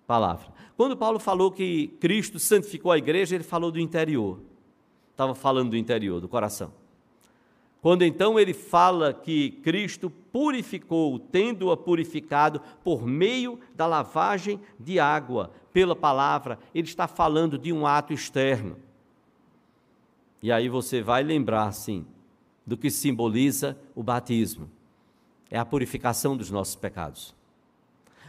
palavra. Quando Paulo falou que Cristo santificou a igreja, ele falou do interior. Estava falando do interior, do coração. Quando então ele fala que Cristo purificou, tendo-a purificado por meio da lavagem de água pela palavra, ele está falando de um ato externo. E aí você vai lembrar, sim, do que simboliza o batismo é a purificação dos nossos pecados.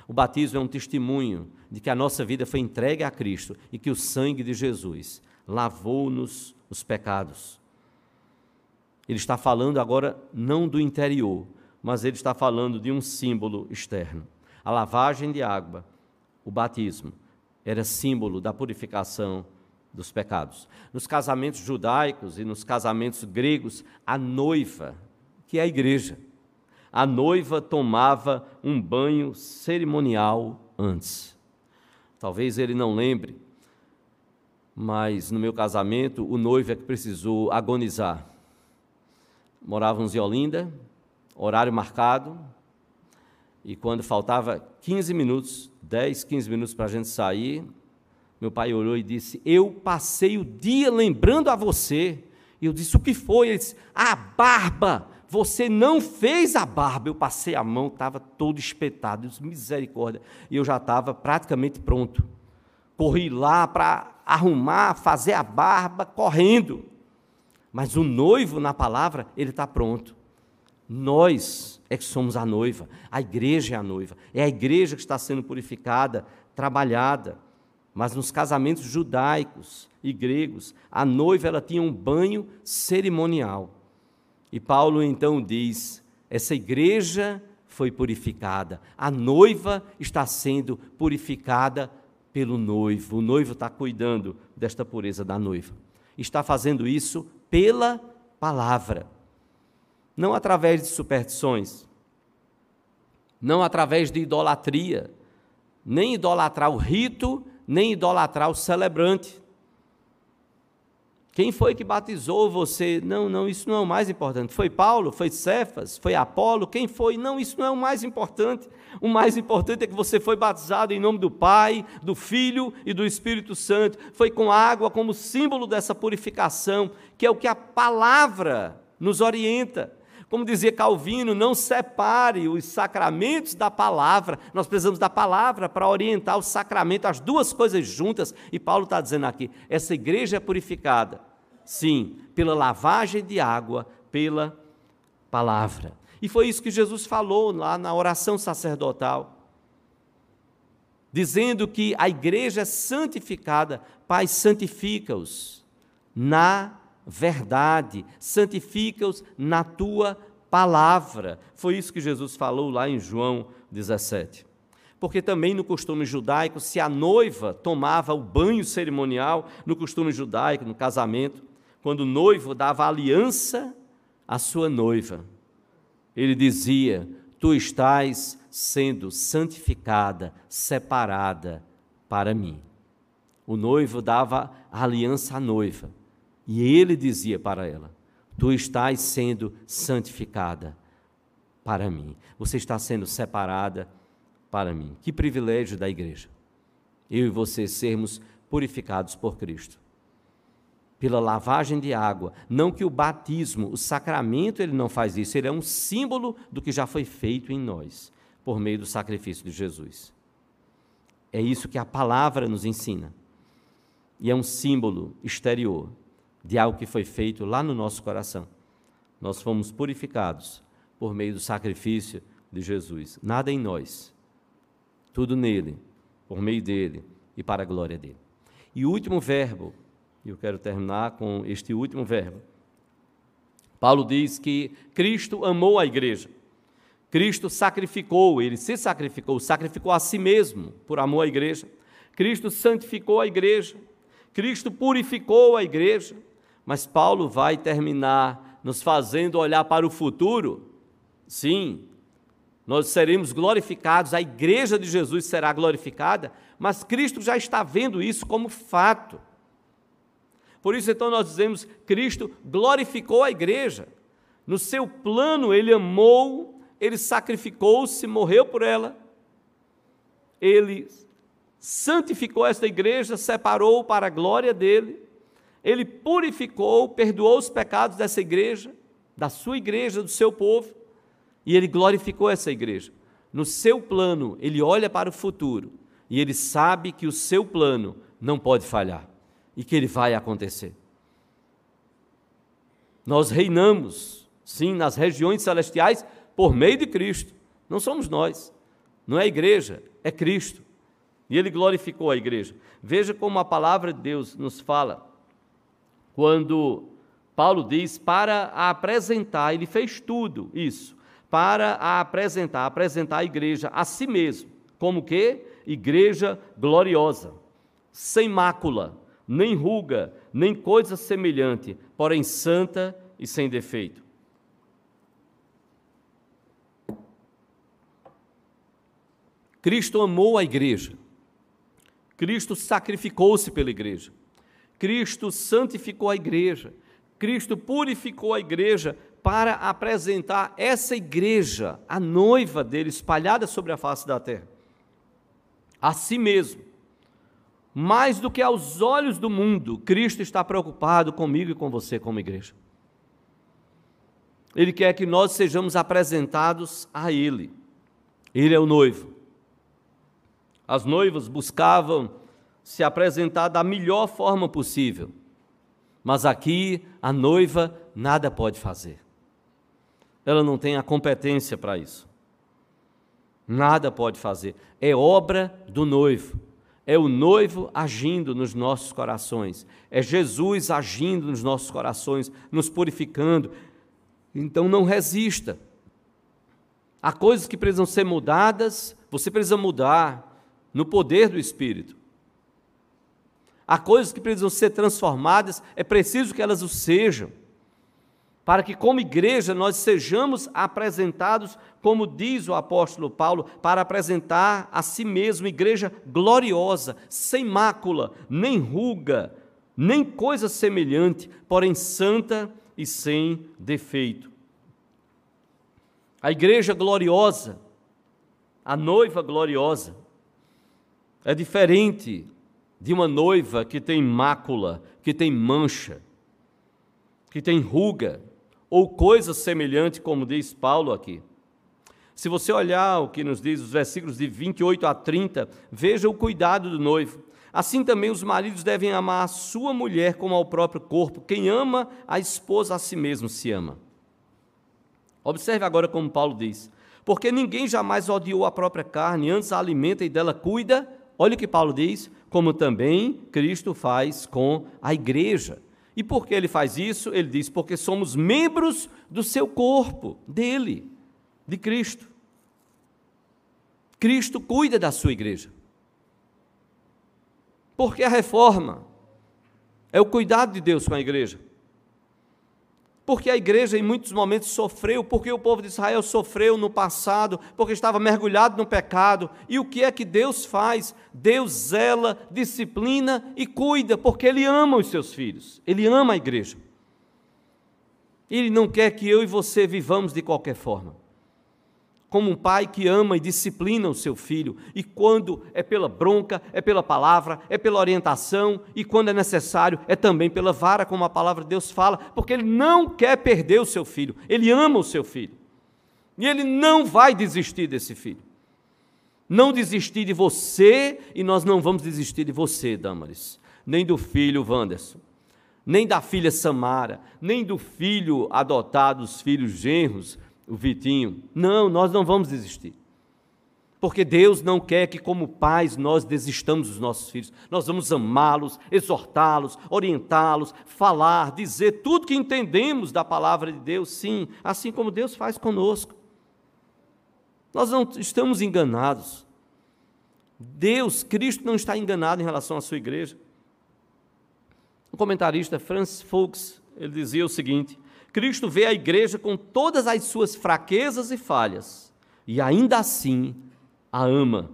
O batismo é um testemunho de que a nossa vida foi entregue a Cristo e que o sangue de Jesus lavou-nos os pecados. Ele está falando agora não do interior, mas ele está falando de um símbolo externo. A lavagem de água, o batismo, era símbolo da purificação dos pecados. Nos casamentos judaicos e nos casamentos gregos, a noiva, que é a igreja, a noiva tomava um banho cerimonial antes. Talvez ele não lembre, mas no meu casamento, o noivo é que precisou agonizar. Morávamos em Olinda, horário marcado, e quando faltava 15 minutos, 10, 15 minutos para a gente sair, meu pai olhou e disse: Eu passei o dia lembrando a você. E eu disse: O que foi? Ele disse: A barba. Você não fez a barba. Eu passei a mão, estava todo espetado. Disse, Misericórdia. E eu já estava praticamente pronto. Corri lá para arrumar, fazer a barba, correndo. Mas o noivo, na palavra, ele está pronto. Nós é que somos a noiva, a igreja é a noiva, é a igreja que está sendo purificada, trabalhada. Mas nos casamentos judaicos e gregos, a noiva ela tinha um banho cerimonial. E Paulo então diz: essa igreja foi purificada, a noiva está sendo purificada pelo noivo. O noivo está cuidando desta pureza da noiva. Está fazendo isso pela palavra, não através de superstições, não através de idolatria, nem idolatrar o rito nem idolatrar o celebrante. Quem foi que batizou você? Não, não, isso não é o mais importante. Foi Paulo? Foi Cefas? Foi Apolo? Quem foi? Não, isso não é o mais importante. O mais importante é que você foi batizado em nome do Pai, do Filho e do Espírito Santo. Foi com água como símbolo dessa purificação, que é o que a palavra nos orienta. Como dizia Calvino, não separe os sacramentos da palavra. Nós precisamos da palavra para orientar o sacramento, as duas coisas juntas. E Paulo está dizendo aqui: essa igreja é purificada, sim, pela lavagem de água, pela palavra. E foi isso que Jesus falou lá na oração sacerdotal, dizendo que a igreja é santificada, Pai, santifica-os na verdade, santifica-os na tua palavra. Foi isso que Jesus falou lá em João 17. Porque também no costume judaico, se a noiva tomava o banho cerimonial, no costume judaico, no casamento, quando o noivo dava aliança à sua noiva, ele dizia: Tu estás sendo santificada, separada para mim. O noivo dava aliança à noiva. E ele dizia para ela: Tu estás sendo santificada para mim. Você está sendo separada para mim. Que privilégio da igreja. Eu e você sermos purificados por Cristo. Pela lavagem de água. Não que o batismo, o sacramento, ele não faz isso. Ele é um símbolo do que já foi feito em nós, por meio do sacrifício de Jesus. É isso que a palavra nos ensina. E é um símbolo exterior de algo que foi feito lá no nosso coração. Nós fomos purificados por meio do sacrifício de Jesus. Nada em nós, tudo nele, por meio dele e para a glória dele. E o último verbo, eu quero terminar com este último verbo. Paulo diz que Cristo amou a igreja. Cristo sacrificou, ele se sacrificou, sacrificou a si mesmo por amor à igreja. Cristo santificou a igreja. Cristo purificou a igreja. Mas Paulo vai terminar nos fazendo olhar para o futuro. Sim, nós seremos glorificados, a igreja de Jesus será glorificada, mas Cristo já está vendo isso como fato. Por isso, então, nós dizemos: Cristo glorificou a igreja. No seu plano, ele amou, ele sacrificou-se, morreu por ela. Ele santificou esta igreja, separou para a glória dele ele purificou, perdoou os pecados dessa igreja, da sua igreja, do seu povo, e ele glorificou essa igreja. No seu plano, ele olha para o futuro e ele sabe que o seu plano não pode falhar e que ele vai acontecer. Nós reinamos, sim, nas regiões celestiais por meio de Cristo. Não somos nós. Não é a igreja, é Cristo. E ele glorificou a igreja. Veja como a palavra de Deus nos fala quando Paulo diz para apresentar, ele fez tudo isso, para apresentar, apresentar a igreja a si mesmo, como que? Igreja gloriosa, sem mácula, nem ruga, nem coisa semelhante, porém santa e sem defeito. Cristo amou a igreja. Cristo sacrificou-se pela igreja. Cristo santificou a igreja. Cristo purificou a igreja para apresentar essa igreja, a noiva dele, espalhada sobre a face da terra, a si mesmo. Mais do que aos olhos do mundo, Cristo está preocupado comigo e com você, como igreja. Ele quer que nós sejamos apresentados a Ele. Ele é o noivo. As noivas buscavam se apresentar da melhor forma possível. Mas aqui a noiva nada pode fazer. Ela não tem a competência para isso. Nada pode fazer. É obra do noivo. É o noivo agindo nos nossos corações. É Jesus agindo nos nossos corações, nos purificando. Então não resista. Há coisas que precisam ser mudadas, você precisa mudar no poder do Espírito. Há coisas que precisam ser transformadas, é preciso que elas o sejam, para que, como igreja, nós sejamos apresentados, como diz o apóstolo Paulo, para apresentar a si mesmo igreja gloriosa, sem mácula, nem ruga, nem coisa semelhante, porém santa e sem defeito. A igreja gloriosa, a noiva gloriosa, é diferente de uma noiva que tem mácula, que tem mancha, que tem ruga, ou coisa semelhante, como diz Paulo aqui. Se você olhar o que nos diz os versículos de 28 a 30, veja o cuidado do noivo. Assim também os maridos devem amar a sua mulher como ao próprio corpo. Quem ama a esposa a si mesmo se ama. Observe agora como Paulo diz: Porque ninguém jamais odiou a própria carne, antes a alimenta e dela cuida. Olha o que Paulo diz: como também Cristo faz com a igreja. E por que ele faz isso? Ele diz: porque somos membros do seu corpo, dele, de Cristo. Cristo cuida da sua igreja. Porque a reforma é o cuidado de Deus com a igreja. Porque a igreja em muitos momentos sofreu, porque o povo de Israel sofreu no passado, porque estava mergulhado no pecado. E o que é que Deus faz? Deus zela, disciplina e cuida, porque Ele ama os seus filhos, Ele ama a igreja. Ele não quer que eu e você vivamos de qualquer forma como um pai que ama e disciplina o seu filho, e quando é pela bronca, é pela palavra, é pela orientação, e quando é necessário, é também pela vara, como a palavra de Deus fala, porque ele não quer perder o seu filho, ele ama o seu filho, e ele não vai desistir desse filho. Não desistir de você, e nós não vamos desistir de você, Damaris, nem do filho Wanderson, nem da filha Samara, nem do filho adotado, os filhos genros, o Vitinho. Não, nós não vamos desistir. Porque Deus não quer que, como pais, nós desistamos dos nossos filhos. Nós vamos amá-los, exortá-los, orientá-los, falar, dizer tudo que entendemos da palavra de Deus, sim, assim como Deus faz conosco. Nós não estamos enganados. Deus, Cristo, não está enganado em relação à sua igreja. O comentarista Francis Fuchs, ele dizia o seguinte: Cristo vê a igreja com todas as suas fraquezas e falhas, e ainda assim a ama,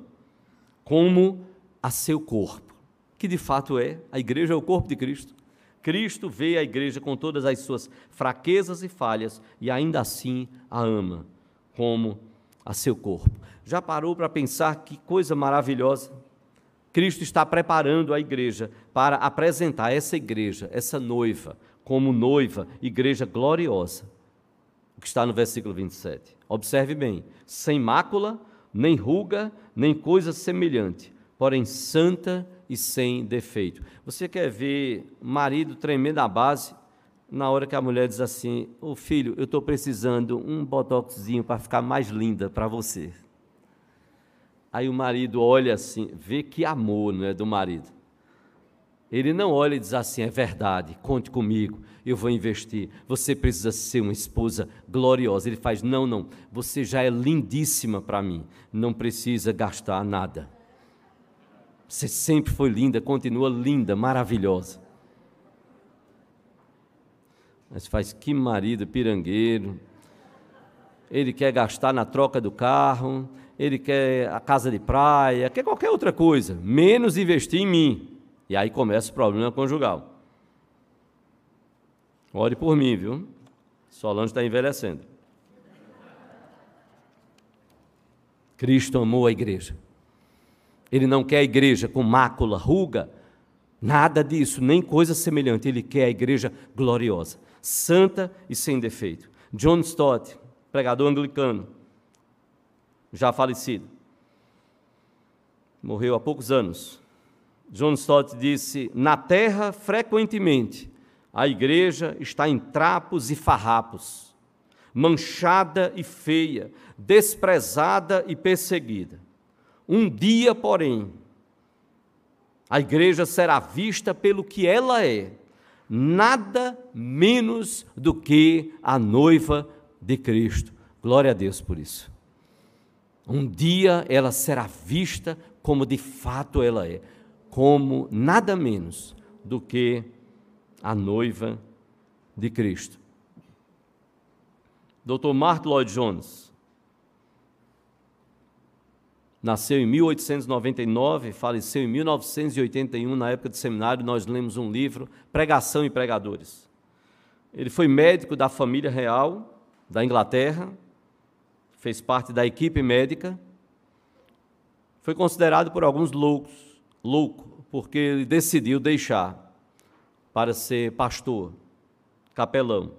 como a seu corpo, que de fato é, a igreja é o corpo de Cristo. Cristo vê a igreja com todas as suas fraquezas e falhas, e ainda assim a ama, como a seu corpo. Já parou para pensar que coisa maravilhosa? Cristo está preparando a igreja para apresentar essa igreja, essa noiva, como noiva, igreja gloriosa. O que está no versículo 27. Observe bem: sem mácula, nem ruga, nem coisa semelhante, porém santa e sem defeito. Você quer ver marido tremendo a base na hora que a mulher diz assim: Ô oh, filho, eu estou precisando um botoxzinho para ficar mais linda para você. Aí o marido olha assim, vê que amor não é do marido. Ele não olha e diz assim: é verdade, conte comigo, eu vou investir. Você precisa ser uma esposa gloriosa. Ele faz: não, não, você já é lindíssima para mim, não precisa gastar nada. Você sempre foi linda, continua linda, maravilhosa. Mas faz que marido pirangueiro. Ele quer gastar na troca do carro, ele quer a casa de praia, quer qualquer outra coisa, menos investir em mim. E aí começa o problema conjugal. Ore por mim, viu? Solange está envelhecendo. Cristo amou a igreja. Ele não quer a igreja com mácula, ruga, nada disso, nem coisa semelhante. Ele quer a igreja gloriosa, santa e sem defeito. John Stott, pregador anglicano, já falecido, morreu há poucos anos. John Stott disse: Na terra, frequentemente, a igreja está em trapos e farrapos, manchada e feia, desprezada e perseguida. Um dia, porém, a igreja será vista pelo que ela é, nada menos do que a noiva de Cristo. Glória a Deus por isso. Um dia ela será vista como de fato ela é como nada menos do que a noiva de Cristo. Dr. Mark Lloyd Jones nasceu em 1899, faleceu em 1981, na época de seminário, nós lemos um livro, Pregação e Pregadores. Ele foi médico da família real da Inglaterra, fez parte da equipe médica, foi considerado por alguns loucos louco, porque ele decidiu deixar para ser pastor, capelão,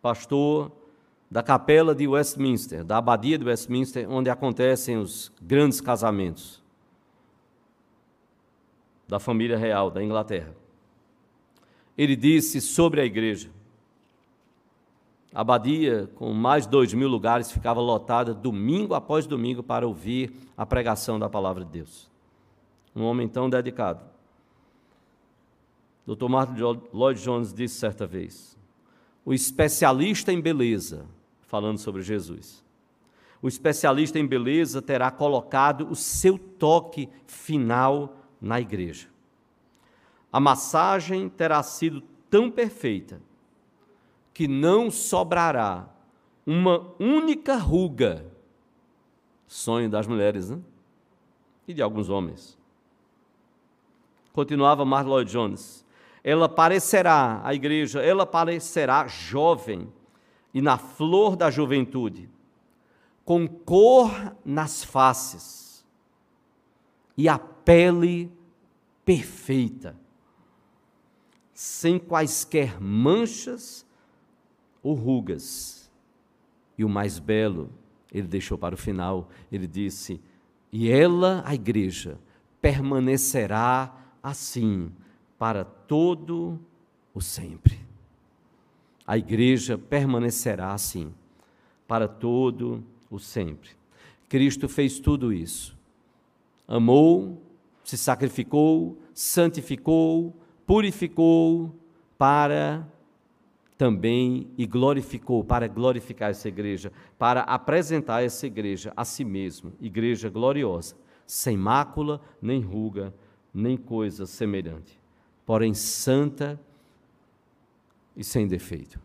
pastor da capela de Westminster, da abadia de Westminster, onde acontecem os grandes casamentos da família real da Inglaterra. Ele disse sobre a igreja: a abadia, com mais de dois mil lugares, ficava lotada domingo após domingo para ouvir a pregação da palavra de Deus um homem tão dedicado. Dr. Martin Lloyd Jones disse certa vez: o especialista em beleza, falando sobre Jesus, o especialista em beleza terá colocado o seu toque final na igreja. A massagem terá sido tão perfeita que não sobrará uma única ruga. Sonho das mulheres, né? E de alguns homens continuava Mark Jones. Ela parecerá, a igreja, ela parecerá jovem e na flor da juventude, com cor nas faces e a pele perfeita, sem quaisquer manchas ou rugas. E o mais belo, ele deixou para o final, ele disse: E ela, a igreja, permanecerá assim para todo o sempre. A igreja permanecerá assim para todo o sempre. Cristo fez tudo isso. Amou, se sacrificou, santificou, purificou para também e glorificou, para glorificar essa igreja, para apresentar essa igreja a si mesmo, igreja gloriosa, sem mácula nem ruga, nem coisa semelhante, porém santa e sem defeito.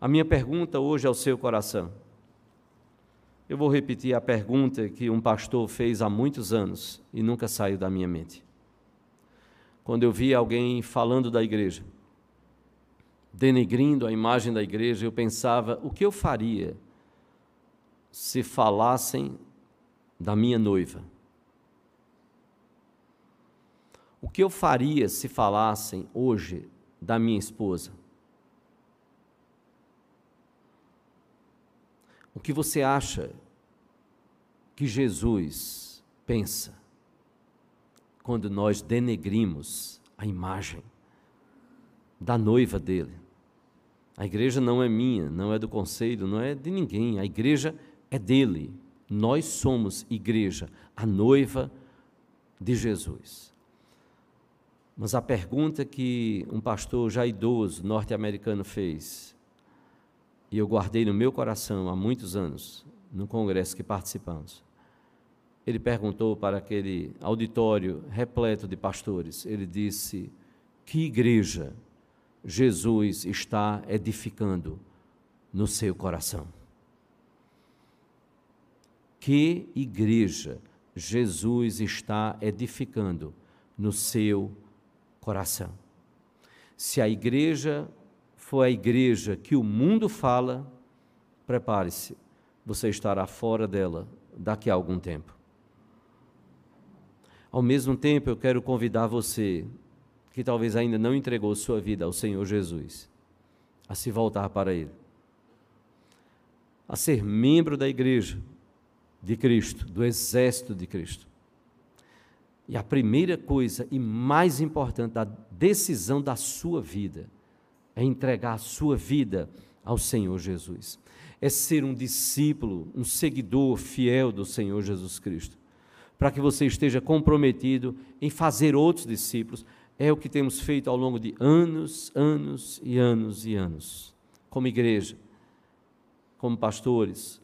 A minha pergunta hoje ao seu coração. Eu vou repetir a pergunta que um pastor fez há muitos anos e nunca saiu da minha mente. Quando eu vi alguém falando da igreja, denegrindo a imagem da igreja, eu pensava: o que eu faria se falassem da minha noiva? O que eu faria se falassem hoje da minha esposa? O que você acha que Jesus pensa quando nós denegrimos a imagem da noiva dele? A igreja não é minha, não é do conselho, não é de ninguém, a igreja é dele. Nós somos igreja, a noiva de Jesus. Mas a pergunta que um pastor já idoso norte-americano fez, e eu guardei no meu coração há muitos anos, no congresso que participamos, ele perguntou para aquele auditório repleto de pastores, ele disse: Que igreja Jesus está edificando no seu coração? Que igreja Jesus está edificando no seu coração? Se a igreja for a igreja que o mundo fala, prepare-se, você estará fora dela daqui a algum tempo. Ao mesmo tempo, eu quero convidar você, que talvez ainda não entregou sua vida ao Senhor Jesus, a se voltar para Ele, a ser membro da igreja de Cristo, do exército de Cristo. E a primeira coisa e mais importante da decisão da sua vida é entregar a sua vida ao Senhor Jesus. É ser um discípulo, um seguidor fiel do Senhor Jesus Cristo para que você esteja comprometido em fazer outros discípulos. É o que temos feito ao longo de anos, anos e anos e anos, como igreja, como pastores,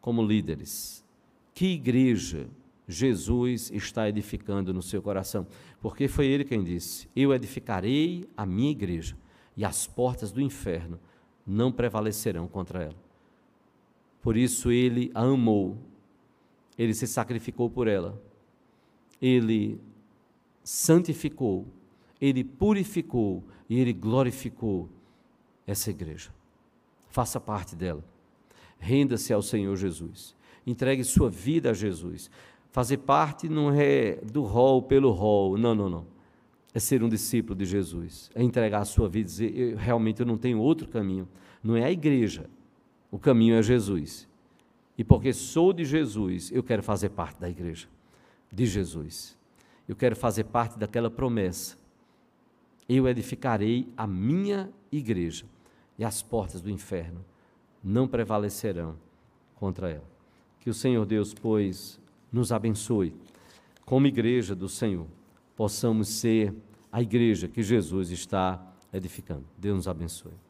como líderes. Que igreja Jesus está edificando no seu coração? Porque foi ele quem disse: Eu edificarei a minha igreja, e as portas do inferno não prevalecerão contra ela. Por isso ele a amou ele se sacrificou por ela. Ele santificou, ele purificou e ele glorificou essa igreja. Faça parte dela. Renda-se ao Senhor Jesus. Entregue sua vida a Jesus. Fazer parte não é do rol pelo rol. Não, não, não. É ser um discípulo de Jesus. É entregar a sua vida e dizer: eu, realmente eu não tenho outro caminho. Não é a igreja. O caminho é Jesus. E porque sou de Jesus, eu quero fazer parte da igreja de Jesus. Eu quero fazer parte daquela promessa. Eu edificarei a minha igreja e as portas do inferno não prevalecerão contra ela. Que o Senhor Deus, pois, nos abençoe. Como igreja do Senhor, possamos ser a igreja que Jesus está edificando. Deus nos abençoe.